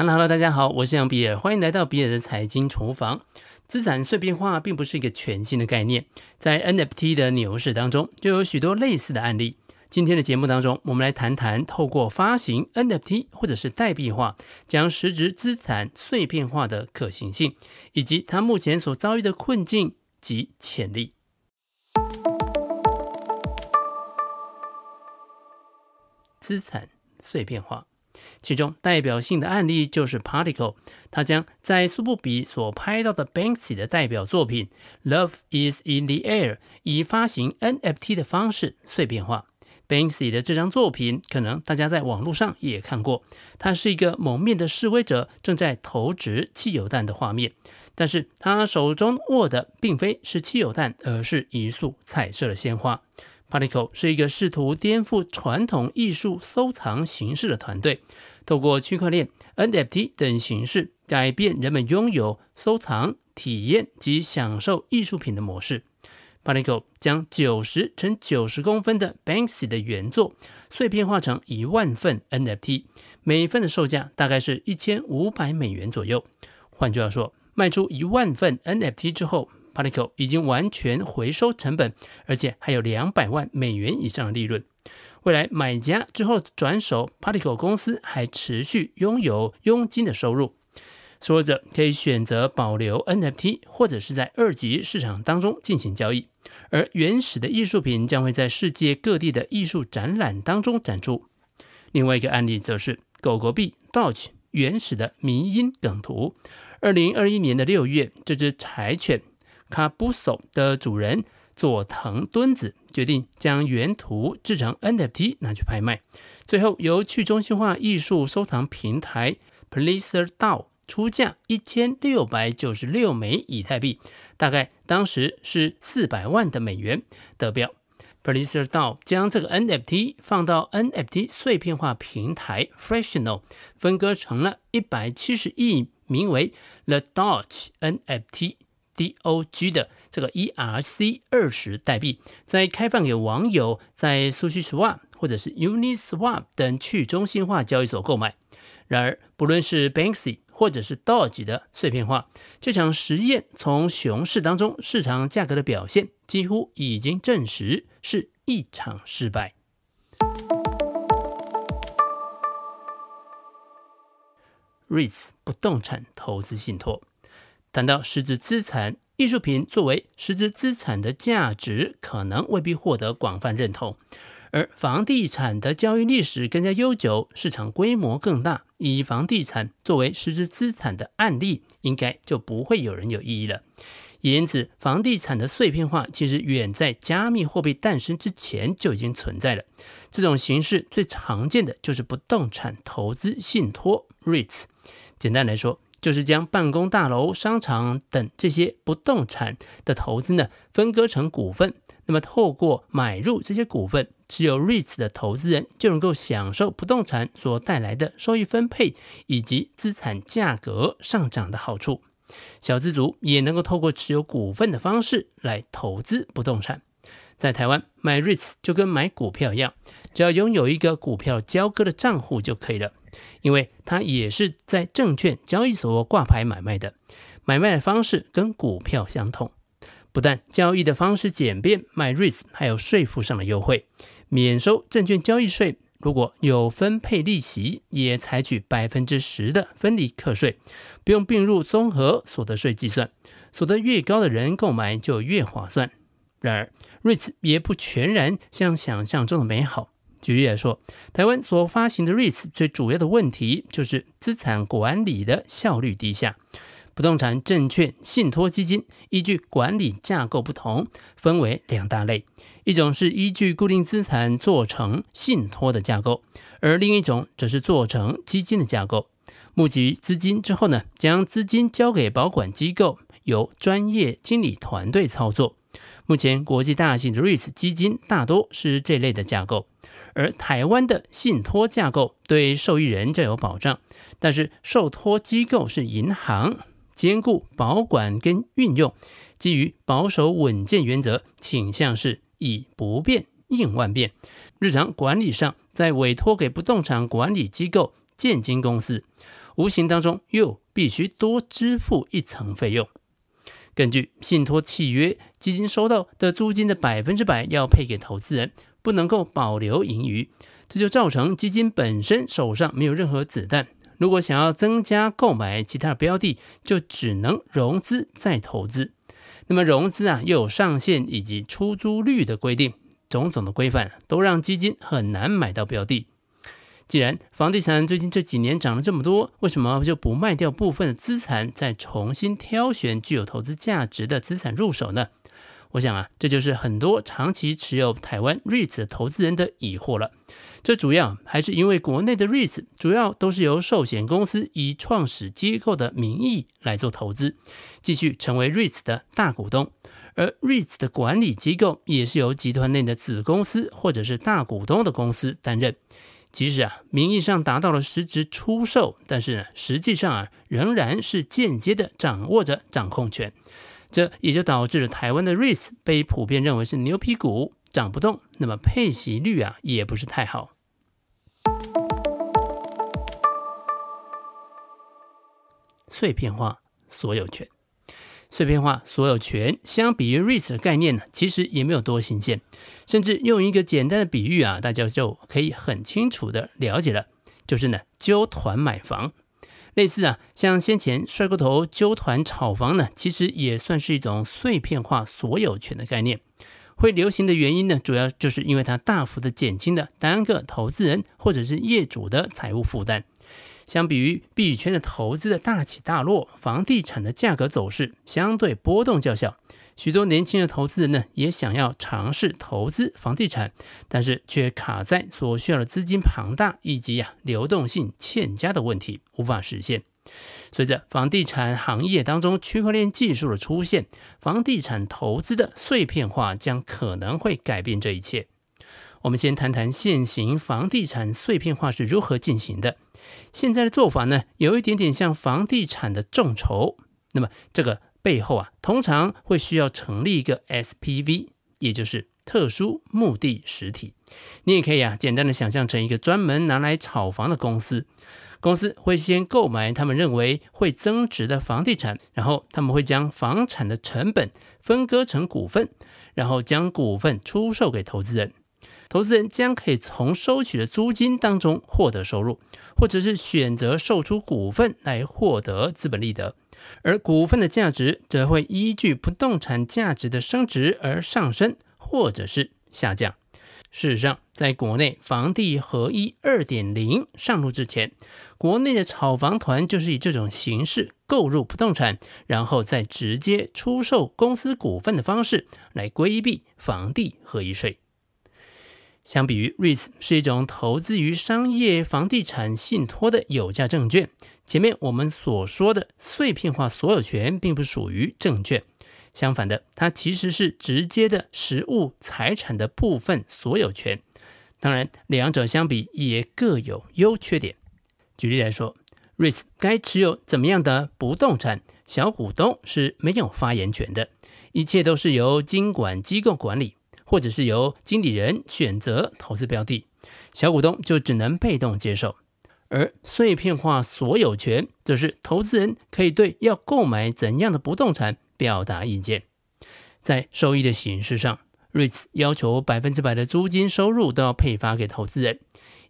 Hello，大家好，我是杨比尔，欢迎来到比尔的财经厨房。资产碎片化并不是一个全新的概念，在 NFT 的牛市当中就有许多类似的案例。今天的节目当中，我们来谈谈透过发行 NFT 或者是代币化，将实质资产碎片化的可行性，以及它目前所遭遇的困境及潜力。资产碎片化。其中代表性的案例就是 Particle，他将在苏布比所拍到的 Banksy 的代表作品《Love Is in the Air》以发行 NFT 的方式碎片化。Banksy 的这张作品，可能大家在网络上也看过，它是一个蒙面的示威者正在投掷汽油弹的画面，但是他手中握的并非是汽油弹，而是一束彩色的鲜花。Particle 是一个试图颠覆传统艺术收藏形式的团队，透过区块链、NFT 等形式改变人们拥有、收藏、体验及享受艺术品的模式。Particle 将九十乘九十公分的 Banksy 的原作碎片化成一万份 NFT，每份的售价大概是一千五百美元左右。换句话说，卖出一万份 NFT 之后，Particle 已经完全回收成本，而且还有两百万美元以上的利润。未来买家之后转手，Particle 公司还持续拥有佣金的收入。所有者可以选择保留 NFT，或者是在二级市场当中进行交易。而原始的艺术品将会在世界各地的艺术展览当中展出。另外一个案例则是狗狗币 Doge 原始的迷音梗图。二零二一年的六月，这只柴犬。卡布索的主人佐藤敦子决定将原图制成 NFT 拿去拍卖，最后由去中心化艺术收藏平台 PlacerDAO 出价一千六百九十六枚以太币，大概当时是四百万的美元得标。PlacerDAO 将这个 NFT 放到 NFT 碎片化平台 Fractional 分割成了一百七十亿名为 The Dodge NFT。DOG 的这个 ERC 二十代币，再开放给网友在 SushiSwap 或者是 Uniswap 等去中心化交易所购买。然而，不论是 Banksy 或者是 Doge 的碎片化，这场实验从熊市当中市场价格的表现，几乎已经证实是一场失败。REITs 不动产投资信托。谈到实质资产，艺术品作为实质资产的价值，可能未必获得广泛认同；而房地产的交易历史更加悠久，市场规模更大，以房地产作为实质资产的案例，应该就不会有人有异议了。因此，房地产的碎片化其实远在加密货币诞生之前就已经存在了。这种形式最常见的就是不动产投资信托 （REITs）。简单来说，就是将办公大楼、商场等这些不动产的投资呢，分割成股份。那么，透过买入这些股份，持有 REITs 的投资人就能够享受不动产所带来的收益分配以及资产价格上涨的好处。小资族也能够透过持有股份的方式来投资不动产。在台湾买 REITs 就跟买股票一样，只要拥有一个股票交割的账户就可以了。因为它也是在证券交易所挂牌买卖的，买卖的方式跟股票相同。不但交易的方式简便，买 REITs 还有税负上的优惠，免收证券交易税。如果有分配利息，也采取百分之十的分离课税，不用并入综合所得税计算。所得越高的人购买就越划算。然而，REITs 也不全然像想象中的美好。举例来说，台湾所发行的 REITs 最主要的问题就是资产管理的效率低下。不动产证券信托基金依据管理架构不同，分为两大类：一种是依据固定资产做成信托的架构，而另一种则是做成基金的架构。募集资金之后呢，将资金交给保管机构，由专业经理团队操作。目前国际大型的 REITs 基金大多是这类的架构。而台湾的信托架构对受益人较有保障，但是受托机构是银行，兼顾保管跟运用，基于保守稳健原则，倾向是以不变应万变。日常管理上，在委托给不动产管理机构建金公司，无形当中又必须多支付一层费用。根据信托契约，基金收到的租金的百分之百要配给投资人，不能够保留盈余，这就造成基金本身手上没有任何子弹。如果想要增加购买其他的标的，就只能融资再投资。那么融资啊，又有上限以及出租率的规定，种种的规范都让基金很难买到标的。既然房地产最近这几年涨了这么多，为什么就不卖掉部分的资产，再重新挑选具有投资价值的资产入手呢？我想啊，这就是很多长期持有台湾 REITs 的投资人的疑惑了。这主要还是因为国内的 REITs 主要都是由寿险公司以创始机构的名义来做投资，继续成为 REITs 的大股东，而 REITs 的管理机构也是由集团内的子公司或者是大股东的公司担任。即使啊，名义上达到了实质出售，但是呢，实际上啊，仍然是间接的掌握着掌控权。这也就导致了台湾的 REITs 被普遍认为是牛皮股，涨不动，那么配息率啊，也不是太好。碎片化所有权。碎片化所有权相比于 REITs 的概念呢，其实也没有多新鲜。甚至用一个简单的比喻啊，大家就可以很清楚的了解了，就是呢，揪团买房。类似啊，像先前帅哥头纠团炒房呢，其实也算是一种碎片化所有权的概念。会流行的原因呢，主要就是因为它大幅的减轻了单个投资人或者是业主的财务负担。相比于币圈的投资的大起大落，房地产的价格走势相对波动较小。许多年轻的投资人呢，也想要尝试投资房地产，但是却卡在所需要的资金庞大以及呀流动性欠佳的问题，无法实现。随着房地产行业当中区块链技术的出现，房地产投资的碎片化将可能会改变这一切。我们先谈谈现行房地产碎片化是如何进行的。现在的做法呢，有一点点像房地产的众筹。那么这个背后啊，通常会需要成立一个 SPV，也就是特殊目的实体。你也可以啊，简单的想象成一个专门拿来炒房的公司。公司会先购买他们认为会增值的房地产，然后他们会将房产的成本分割成股份，然后将股份出售给投资人。投资人将可以从收取的租金当中获得收入，或者是选择售出股份来获得资本利得，而股份的价值则会依据不动产价值的升值而上升，或者是下降。事实上，在国内房地合一二点零上路之前，国内的炒房团就是以这种形式购入不动产，然后再直接出售公司股份的方式来规避房地合一税。相比于 REITs 是一种投资于商业房地产信托的有价证券，前面我们所说的碎片化所有权并不属于证券，相反的，它其实是直接的实物财产的部分所有权。当然，两者相比也各有优缺点。举例来说，REITs 该持有怎么样的不动产，小股东是没有发言权的，一切都是由金管机构管理。或者是由经理人选择投资标的，小股东就只能被动接受；而碎片化所有权则是投资人可以对要购买怎样的不动产表达意见。在收益的形式上，REITs 要求百分之百的租金收入都要配发给投资人。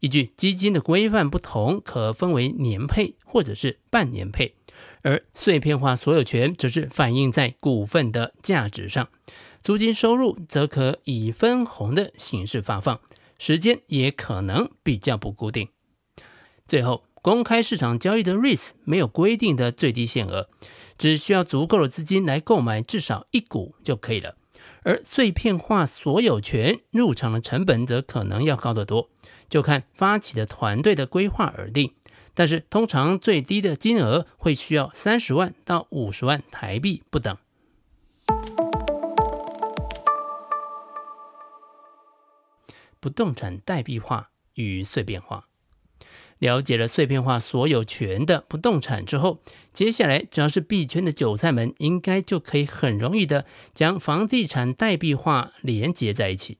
依据基金的规范不同，可分为年配或者是半年配；而碎片化所有权则是反映在股份的价值上。租金收入则可以分红的形式发放，时间也可能比较不固定。最后，公开市场交易的 REITs 没有规定的最低限额，只需要足够的资金来购买至少一股就可以了。而碎片化所有权入场的成本则可能要高得多，就看发起的团队的规划而定。但是通常最低的金额会需要三十万到五十万台币不等。不动产代币化与碎片化，了解了碎片化所有权的不动产之后，接下来只要是币圈的韭菜们，应该就可以很容易的将房地产代币化连接在一起。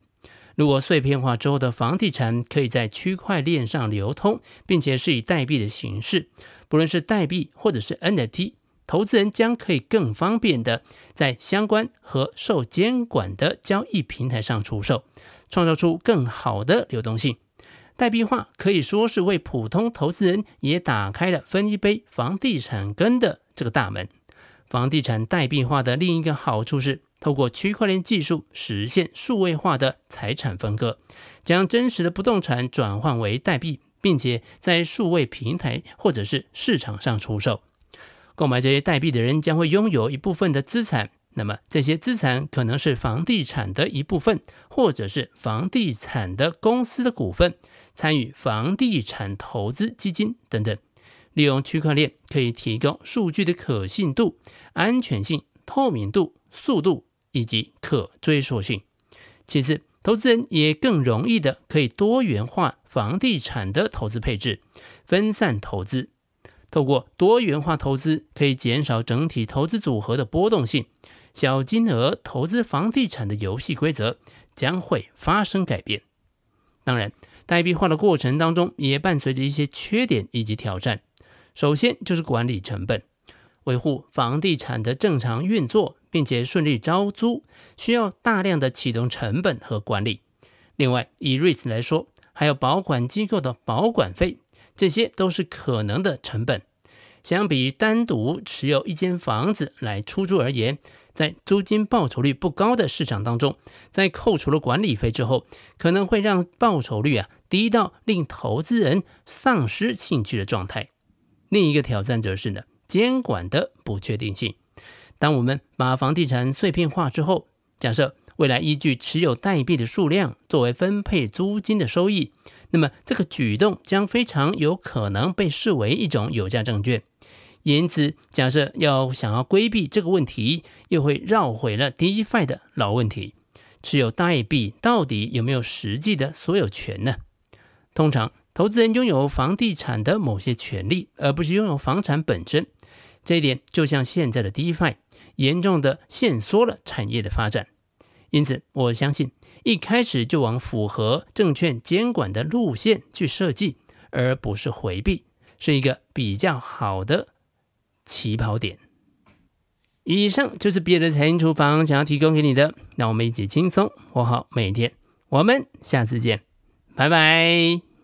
如果碎片化之后的房地产可以在区块链上流通，并且是以代币的形式，不论是代币或者是 NFT，投资人将可以更方便的在相关和受监管的交易平台上出售，创造出更好的流动性。代币化可以说是为普通投资人也打开了分一杯房地产羹的这个大门。房地产代币化的另一个好处是，透过区块链技术实现数位化的财产分割，将真实的不动产转换为代币，并且在数位平台或者是市场上出售。购买这些代币的人将会拥有一部分的资产，那么这些资产可能是房地产的一部分，或者是房地产的公司的股份。参与房地产投资基金等等，利用区块链可以提高数据的可信度、安全性、透明度、速度以及可追溯性。其次，投资人也更容易的可以多元化房地产的投资配置，分散投资。透过多元化投资，可以减少整体投资组合的波动性。小金额投资房地产的游戏规则将会发生改变。当然。代币化的过程当中，也伴随着一些缺点以及挑战。首先就是管理成本，维护房地产的正常运作，并且顺利招租，需要大量的启动成本和管理。另外，以 REIT 来说，还有保管机构的保管费，这些都是可能的成本。相比单独持有一间房子来出租而言，在租金报酬率不高的市场当中，在扣除了管理费之后，可能会让报酬率啊低到令投资人丧失兴趣的状态。另一个挑战则是呢，监管的不确定性。当我们把房地产碎片化之后，假设未来依据持有代币的数量作为分配租金的收益，那么这个举动将非常有可能被视为一种有价证券。因此，假设要想要规避这个问题，又会绕回了 DeFi 的老问题：持有代币到底有没有实际的所有权呢？通常，投资人拥有房地产的某些权利，而不是拥有房产本身。这一点就像现在的 DeFi，严重的限缩了产业的发展。因此，我相信一开始就往符合证券监管的路线去设计，而不是回避，是一个比较好的。起跑点。以上就是比尔的财经厨房想要提供给你的，让我们一起轻松活好每一天。我们下次见，拜拜。